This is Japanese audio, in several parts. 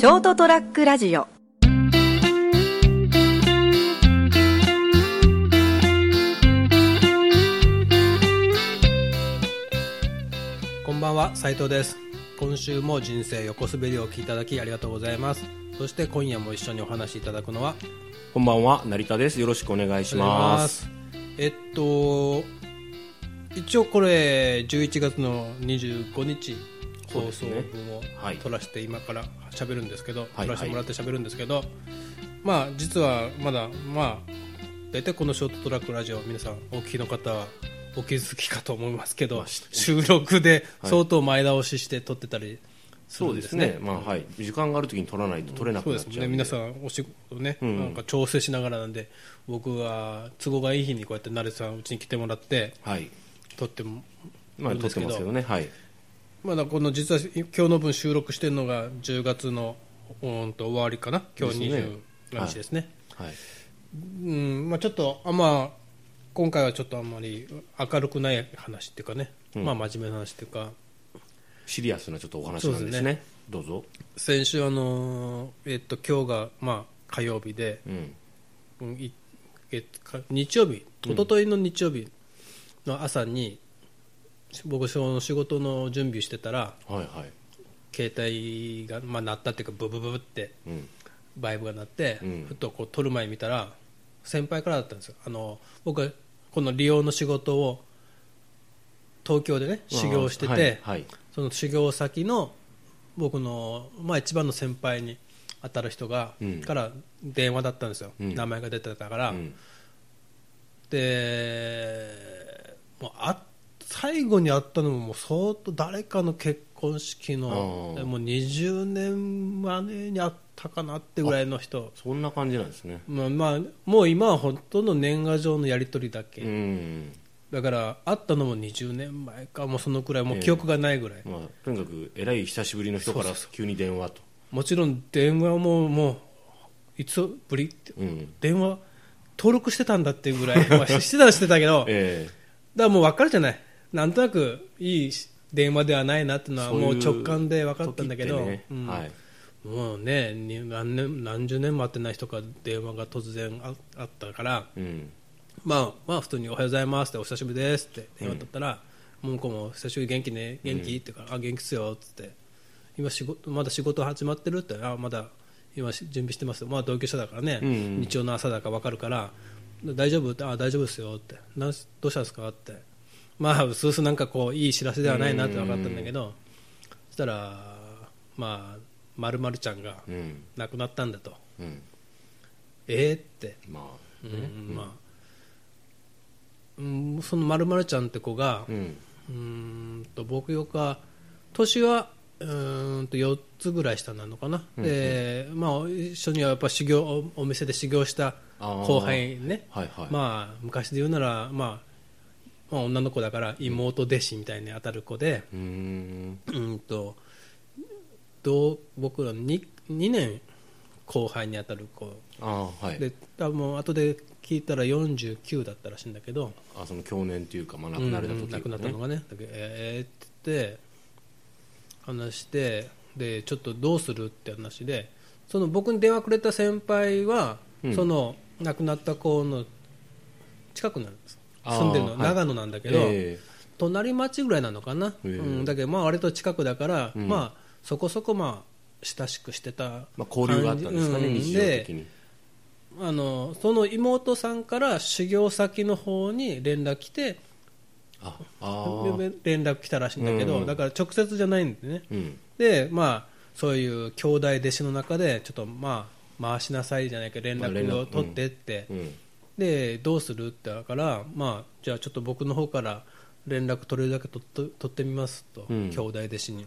ショートトラックラジオ。こんばんは斉藤です。今週も人生横滑りをお聞きいただきありがとうございます。そして今夜も一緒にお話しいただくのはこんばんは成田です。よろしくお願いします。えっと一応これ11月の25日放送分をはい。撮らせて今から喋るんですけど、はい。撮らせてもらって喋るんですけど、まあ実はまだまあ大体このショートトラックラジオ皆さんお聞きの方はお気づきかと思いますけど、収録で相当前倒しして撮ってたりするでね。そうんですすね。まあはい。時間がある時に取らないと取れなくなっちゃうんで。皆さんお仕事ね、ん。なんか調整しながらなんで僕は都合がいい日にこうやって成瀬さんうちに来てもらってはい。撮ってもまあ撮ってますけどね。はいまだこの実は今日の分収録してるのが10月のうんと終わりかな？今日ですね。20日ですね。はい。うんまあ、ちょっとあまあ今回はちょっとあんまり明るくない話っていうかね、まあ真面目な話っていうか。シリアスなちょっとお話なんですね。でどうぞ。先週あのーえっと今日がまあ火曜日で、うん。うんいえか日曜日？一昨日の日曜日の朝に、僕その仕事の準備してたらはいはい。携帯が、まあ、鳴ったっていうかブブブブってうん。バイブが鳴って、うん。ふとこう撮る前見たら先輩からだったんですよ。あの僕はこの利用の仕事を東京でね修行してて、はいはい。その修行先の僕の、まあ、一番の先輩に当たる人が、うん。から電話だったんですよ、うん。名前が出てたから、うん。でもうあ最後に会ったのももう相当誰かの結婚式のもう20年前に会ったかなってぐらいの人。そんな感じなんですね。まあ、まあ、もう今はほとんど年賀状のやり取りだけ、うん。だから会ったのも20年前かもうそのくらいもう記憶がないぐらい、まあとにかくえらい久しぶりの人から急に電話と。もちろん電話ももういつぶりって。うん。電話登録してたんだっていうぐらい、まあ、してたらしてたけど。だかえらもう分かるじゃないなんとなくいい電話ではないなっていうのはもう直感で分かったんだけど、時ってね。うん。はい。もうねに何年何十年も会ってない人から電話が突然ああったからうん。まあまあ普通におはようございますってお久しぶりですって電話だったら、もう向こうも久しぶり元気ね？元気、って言うからあ元気っすよっつって。今仕事まだ仕事始まってるって？あまだ今し準備してますまあ同居者だからね、うんうん。日曜の朝だから分かるから大丈夫？ってあ大丈夫ですよってどうしたんですか？ってまあうすうすなんかこういい知らせではないなって分かったんだけど、そしたらまあまるまるちゃんがうん。亡くなったんだと、うん。えーって。まあうんまあ。うんそのまるまるちゃんって子が、うん。と僕よか年はうーんと4つぐらい下なのかな、でまあ、一緒にはやっぱ修行おお店で修行した後輩ね、はいはい。まあ、昔で言うなら、まあ、まあ女の子だから妹弟子みたいに当たる子で、うーん。うんとどう僕ら 2, 2年後輩に当たる子。ああはい。で多分後で聞いたら49だったらしいんだけど。あその去年というか、まあ、亡くなれた時、うん亡くなったのがね。だけどえーって言って話してでちょっとどうするって話でその僕に電話くれた先輩は、うん。その亡くなった子の近くなんです住んでるの、はい。長野なんだけど、え隣町ぐらいなのかな、うん、だけどまあ割と近くだから、うん。まあそこそこまあ親しくしてたまあ、交流があったんですかね、感じ。日常的に。あのその妹さんから修行先の方に連絡来てああー。連絡来たらしいんだけど、うんだから直接じゃないんでね。うん。でまあそういう兄弟弟子の中でちょっとまあ回しなさいじゃないか連まあ連絡絡を取ってって、うんでどうする？ってだからまあじゃあちょっと僕の方から連絡取れるだけ取っと取ってみますと、うん。兄弟弟子に。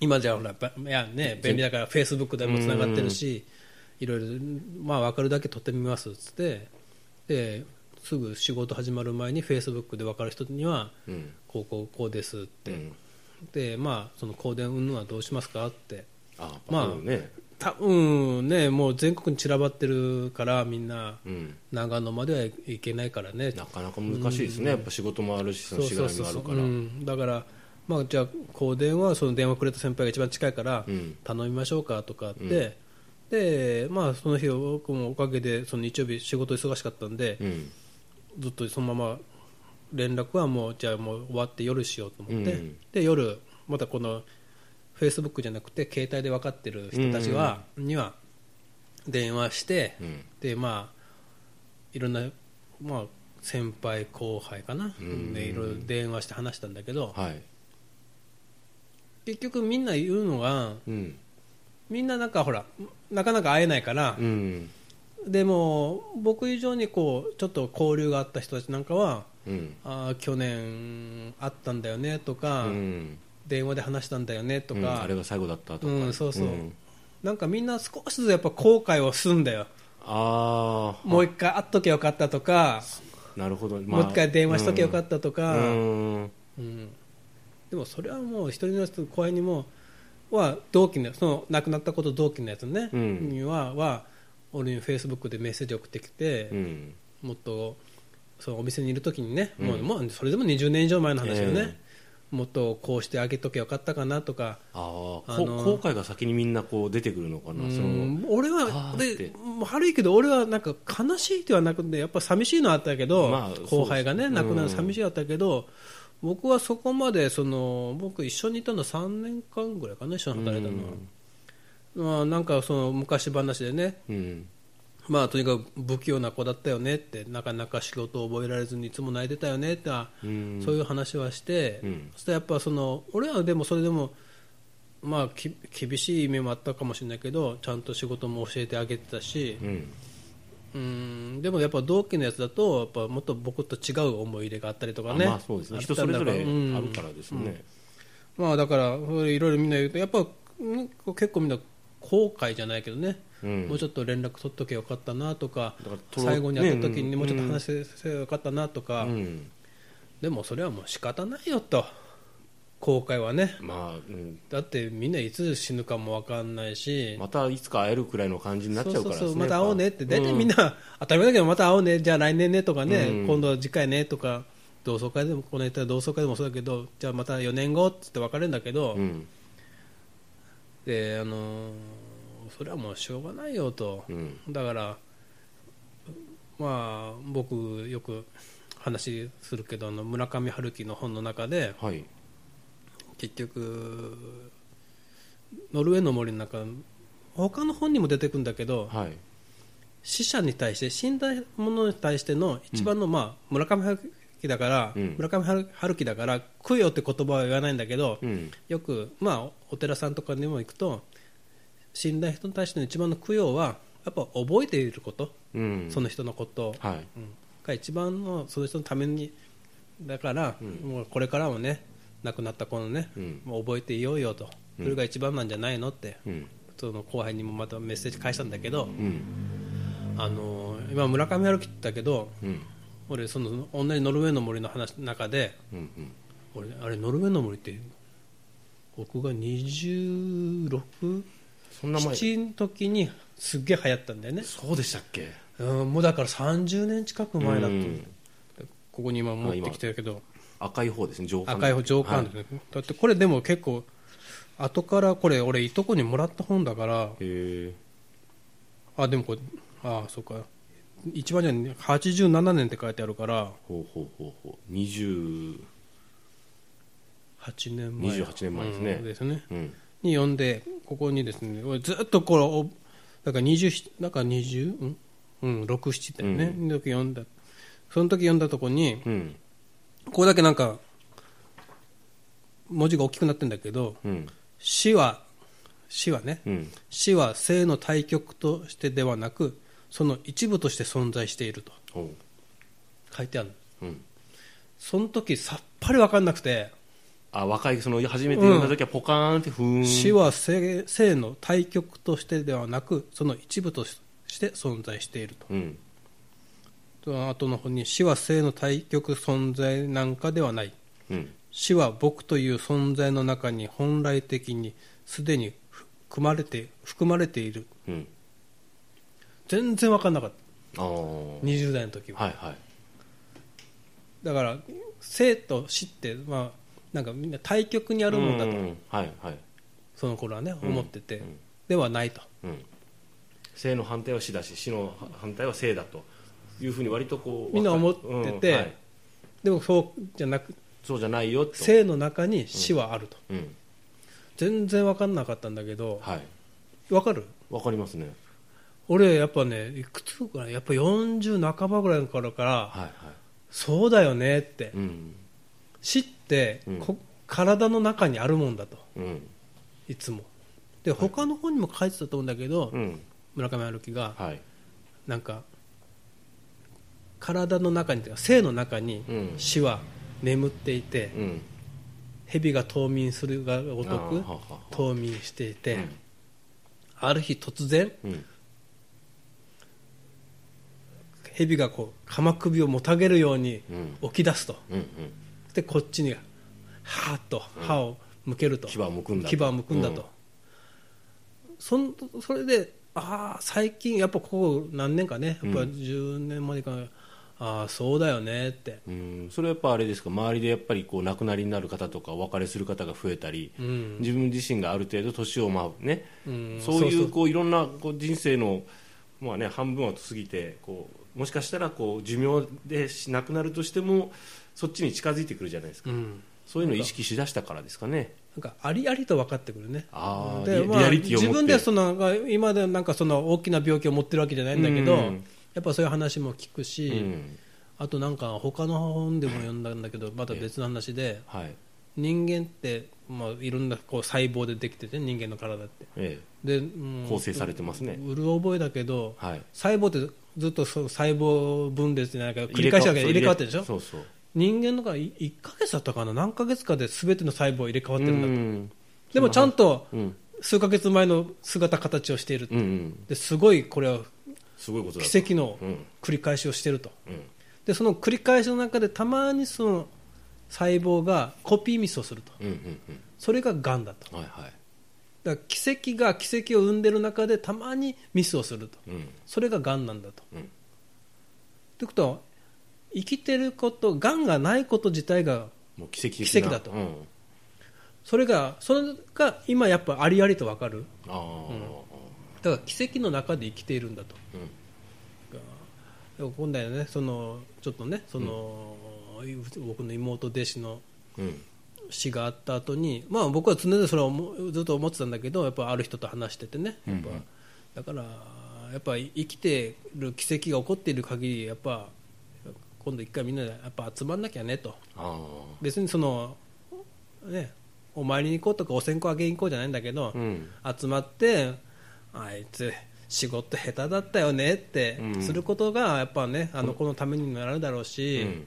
今じゃあほらばいやね便利だからフェイスブックでもつながってるし、いろいろまあ分かるだけ取ってみますっつってですぐ仕事始まる前にフェイスブックで分かる人にはうん。こうこうこうですって、うん。でまあその香典云々はどうしますかって。あまあね多分ねもう全国に散らばってるからみんなうん。長野までは行けないからね。なかなか難しいですね、やっぱ仕事もあるしそのしがらみがあるから。うん、だからまあ、じゃあこう電話その電話くれた先輩が一番近いからうん。頼みましょうかとかって、うん。でまあ、その日僕もおかげでその日曜日仕事忙しかったんで、うん。ずっとそのまま連絡はもうじゃあもう終わって夜しようと思って、うん。で夜またこのフェイスブックじゃなくて携帯で分かってる人たちは、には電話して、うん。でまあいろんな、まあ、先輩後輩かな、うん。でいろいろ電話して話したんだけど、はい。結局みんな言うのがうん。みんななんかほらなかなか会えないから、うん。でも僕以上にこうちょっと交流があった人たちなんかはうん。あー去年会ったんだよねとか、うん電話で話したんだよねとうんか、あれが最後だったとか。うんそうそう。うん。なんかみんな少しずつやっぱ後悔をするんだよ。ああもう一回会っときゃよかったとか、なるほど、もう一回電話しときゃよかっったとか、うん。うん。でもそれはもう一人の人後輩にもは同期のその亡くなったこと同期のやつね、うん。にはは俺にフェイスブックでメッセージ送ってきて、うん。もっとそのお店にいる時にね、うん。もうもうそれでも20年以上前の話よね、えもっとこうしてあげときゃよかったかなとか、あ後悔が先にみんなこう出てくるのかな、そのうん俺はあーって。でもう悪いけど俺はなんか悲しいではなくてやっぱ寂しいのはあったけど、まあ後輩がね亡くなる寂しいあったけど、僕はそこまでその僕一緒にいたの3年間ぐらいかな一緒に働いたのは、まあ、なんかその昔話でねうんまあとにかく不器用な子だったよねってなかなか仕事を覚えられずにいつも泣いてたよねって、うん。そういう話はして、うん。そしてやっぱその俺はでもそれでもまあき厳しい面もあったかもしれないけどちゃんと仕事も教えてあげてたしうん。うん。でもやっぱ同期のやつだとやっぱもっと僕と違う思い入れがあったりとかねあまあそうですね。人それぞれあうん。るからですね、まあだからいろいろみんな言うとやっぱうん結構みんな後悔じゃないけどね、うん。もうちょっと連絡取っとけばよかったなとか最後に会った時にねもうちょっと話せよかったなとか、うん。でもそれはもう仕方ないよと。後悔はね。まあ、うん、だってみんないつ死ぬかも分かんないし、またいつか会えるくらいの感じになっちゃうからねそうそうまた会おうねって。大体みんな、な、当たり前だけどまた会おうね。じゃあ来年ねとかね、うん。今度は次回ねとか。同窓会でもこの言ったら同窓会でもそうだけどじゃあまた4年後っつって別れるんだけど、うんであのーそれはもうしょうがないよと、うん。だからまあ僕よく話するけどあの村上春樹の本の中ではい。結局ノルウェーの森の中他の本にも出てくるんだけどはい。死者に対して死んだ者に対しての一番の、まあ、村上春樹だから、うん。村上春春樹だから供養って言葉は言わないんだけど、うん。よく、まあ、お寺さんとかにも行くと死んだ人に対しての一番の供養はやっぱ覚えていること、うん。その人のことを、はい。うん。が一番のその人のためにだから、もうこれからもね亡くなった子のね、うん。もう覚えていようよと、うん。それが一番なんじゃないのって、うん。その後輩にもまたメッセージ返したんだけど、うん。あのー今村上春樹って言ったけどうん俺その同じノルウェーの森の話の中でうんうん。俺あれノルウェーの森って僕が26そんな前。7の時にすっげえ流行ったんだよね、そうでしたっけ？うん、もうだから30年近く前だと、う。ん。ここに今持ってきてるけど。赤い方ですね上巻。赤い方上巻ですね、だってこれでも結構後からこれ俺いとこにもらった本だから。あでもこれあそうか一番じゃ87年って書いてあるから。ほうほうほうほう。20 8年前。28年前ですね。うんですね。うん。に読んでここにですね俺ずっとこれおだから20なんか20うん。うん67だよね、うん。読んだ。その時読んだとこにうん。ここだけなんか文字が大きくなってるんだけどうん。死は死はね。うん。死は生の対極としてではなくその一部として存在していると。ほ書いてある。ううん。その時さっぱり分かんなくて。あ若いその初めて読んだ時はポカーンってふーん。死は生生の対極としてではなくその一部として存在していると。うん。その後の方に死は生の対極存在なんかではない。うん。死は僕という存在の中に本来的にすでに含まれて含まれている。うん全然分かんなかった。ああは20代の時は、いはい。だから生と死って、まあ、なんかみんな対極にあるもんだと、うんはいはい。その頃はねん。思ってて、うん。ではないと。うん。生の反対は死だし死の反対は生だと。いうふうに割とこうみんな思ってて。うんはい。でもそうじゃなくそうじゃないよと。生の中に死はあると、うん。全然分かんなかったんだけど。はい。分かる？わかりますね俺やっぱねいくつかなやっぱ40半ばぐらいの頃からはいはい。そうだよねって。うん。死ってうん。こ体の中にあるもんだと。うん。いつも。で他の本にも書いてたと思うんだけど、うん。村上春樹がはい。なんか体の中にというか生の中にうん。死は眠っていて、うん。蛇が冬眠するがごとく冬眠していて、うん。ある日突然うん蛇がこう鎌首をもたげるようにうん。起き出すと。うんうん。でこっちにはーっと歯を向けると、牙を向くんだと。牙を向くんだと、そんそれでああ最近やっぱここ何年かねやっぱうん10年までか、ああそうだよねって、うん。それはやっぱあれですか？周りでやっぱりこう亡くなりになる方とかお別れする方が増えたり、うん。自分自身がある程度年をまあね、うん。そういう。こういろんなこう人生のまあね半分は過ぎてこうもしかしたらこう寿命でし亡くなるとしてもそっちに近づいてくるじゃないですか、うん、そういうのを意識しだしたからですかね。なんかありありと分かってくるね。でまあ自分でその今でなんかその大きな病気を持ってるわけじゃないんだけど、うん。やっぱそういう話も聞くし、うん。あとなんか他の本でも読んだんだけどまた別の話ではい。人間って、まあ、いろんなこう細胞でできてて人間の体って。えで、うん。え構成されてますね、うる覚えだけどはい。細胞ってずっとそう細胞分裂じゃないか繰り返しだけど入れ替わってるでしょ？そうそう。人間のが1ヶ月だったかな？何ヶ月かで全ての細胞入れ替わってるんだと、うんでもちゃんとうん。数ヶ月前の姿形をしている。うんうん。ですごいこれは奇跡のうん。繰り返しをしていると。うん。でその繰り返しの中でたまにその細胞がコピーミスをすると。うんうんそれががんだと。うんはいはいだから奇跡が奇跡を生んでる中でたまにミスをすると。うん。それががんなんだと。うん。ということは生きてることがんがないこと自体がもう奇跡奇跡だと。うん、それがそれが今やっぱありありと分かる。ああ、だから奇跡の中で生きているんだと。うん。今度はねそのちょっとねその、僕の妹弟子のうん死があった後にまあ僕は常々それをずっと思ってたんだけどやっぱある人と話しててねやっぱ、うんだからやっぱ生きてる奇跡が起こっている限りやっぱ今度一回みんなでやっぱ集まんなきゃねと。あ別にそのねお参りに行こうとかお線香あげに行こうじゃないんだけど、あうん。集まってあいつ仕事下手だったよねってうん。することがやっぱねあの子のためにもなるだろうし、うん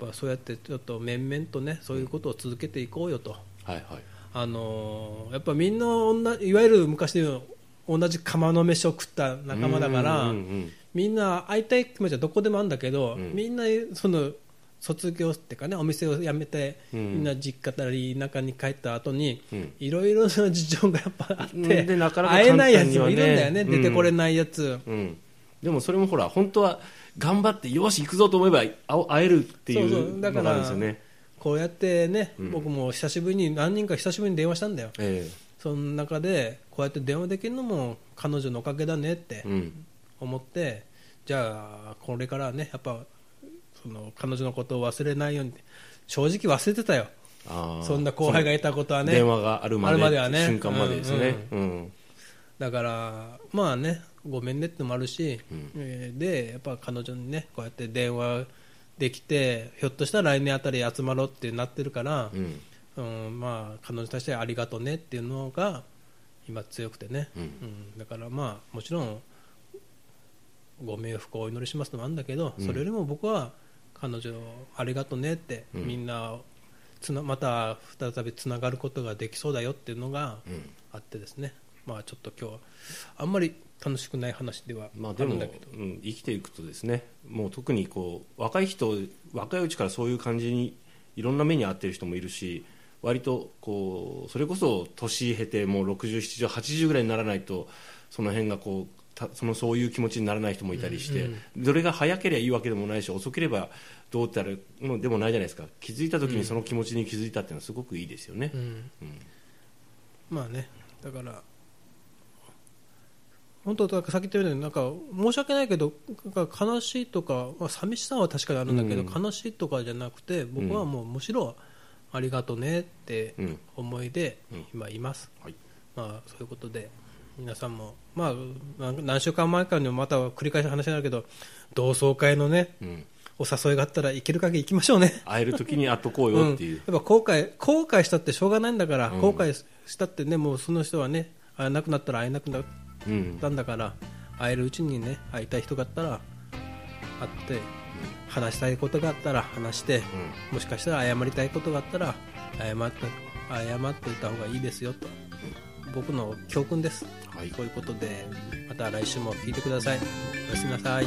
ぱそうやってちょっと面々とねそういうことを続けていこうよと、はいはい。あのーやっぱみんな同じいわゆる昔の同じ釜の飯を食った仲間だから、うんうんみんな会いたい気持ちはどこでもあるんだけど、うん。みんなその卒業っていうかねお店を辞めて、うん。みんな実家なり田舎に帰った後に、うん。いろいろな事情がやっぱあって、うん。でなかなか会えないやつもいねるんだよね、うん。出てこれないやつ、うんでもそれもほら本当は頑張ってよし行くぞと思えば会会えるっていそうのがあるんですよね。こうやってね、うん。僕も久しぶりに何人か久しぶりに電話したんだよ。えその中でこうやって電話できるのも彼女のおかげだねって思って、じゃあこれからはねやっぱその彼女のことを忘れないように正直忘れてたよ。そんな後輩がいたことはね。電話があるまであるまではね。瞬間までですね。うん。だからまあねごめんねってのもあるし、うん。えーでやっぱ彼女にねこうやって電話できてひょっとしたら来年あたり集まろうってなってるからう、ん。うんまあ彼女に対してありがとうねっていうのが今強くてね、うん。うん。だからまあもちろんご冥福をお祈りしますのもあるんだけど、うん。それよりも僕は彼女ありがとうねって、うん。みんなつなまた再びつながることができそうだよっていうのがうん。あってですね、まあちょっと今日はあんまり楽しくない話ではあまあでも、るんだけど、うん、生きていくとですねもう特にこう若い人若いうちからそういう感じにいろんな目に遭ってる人もいるし割とこうそれこそ年経てもう607080ぐらいにならないとその辺がこうたそのそういう気持ちにならない人もいたりして、どれが早ければいいわけでもないし遅ければどうってあるのでもないじゃないですか。気づいた時にその気持ちに気づいたっていうのはすごくいいですよね、うん。まあねだから本当ださっき言ったようになんか申し訳ないけどなんか悲しいとか、まあ、寂しさは確かにあるんだけど、うん。悲しいとかじゃなくて僕はもうむしろありがとねってうん。思いでうん。今います、はい。まあ、そういうことで皆さんも、まあ、何週間前かにもまた繰り返し話になるけど同窓会のねうん、お誘いがあったら行ける限り行きましょうね。会える時に会っとこううん、よっていう、やっぱ後悔後悔したってしょうがないんだから、うん。後悔したってねもうその人はね会えなくなったら会えなくなっうん。たんだから会えるうちにね会いたい人があったら会って話したいことがあったら話してもしかしたら謝りたいことがあったら謝って謝っておいた方がいいですよと。僕の教訓です、はい。ということでまた来週も聞いてください。おやすみなさい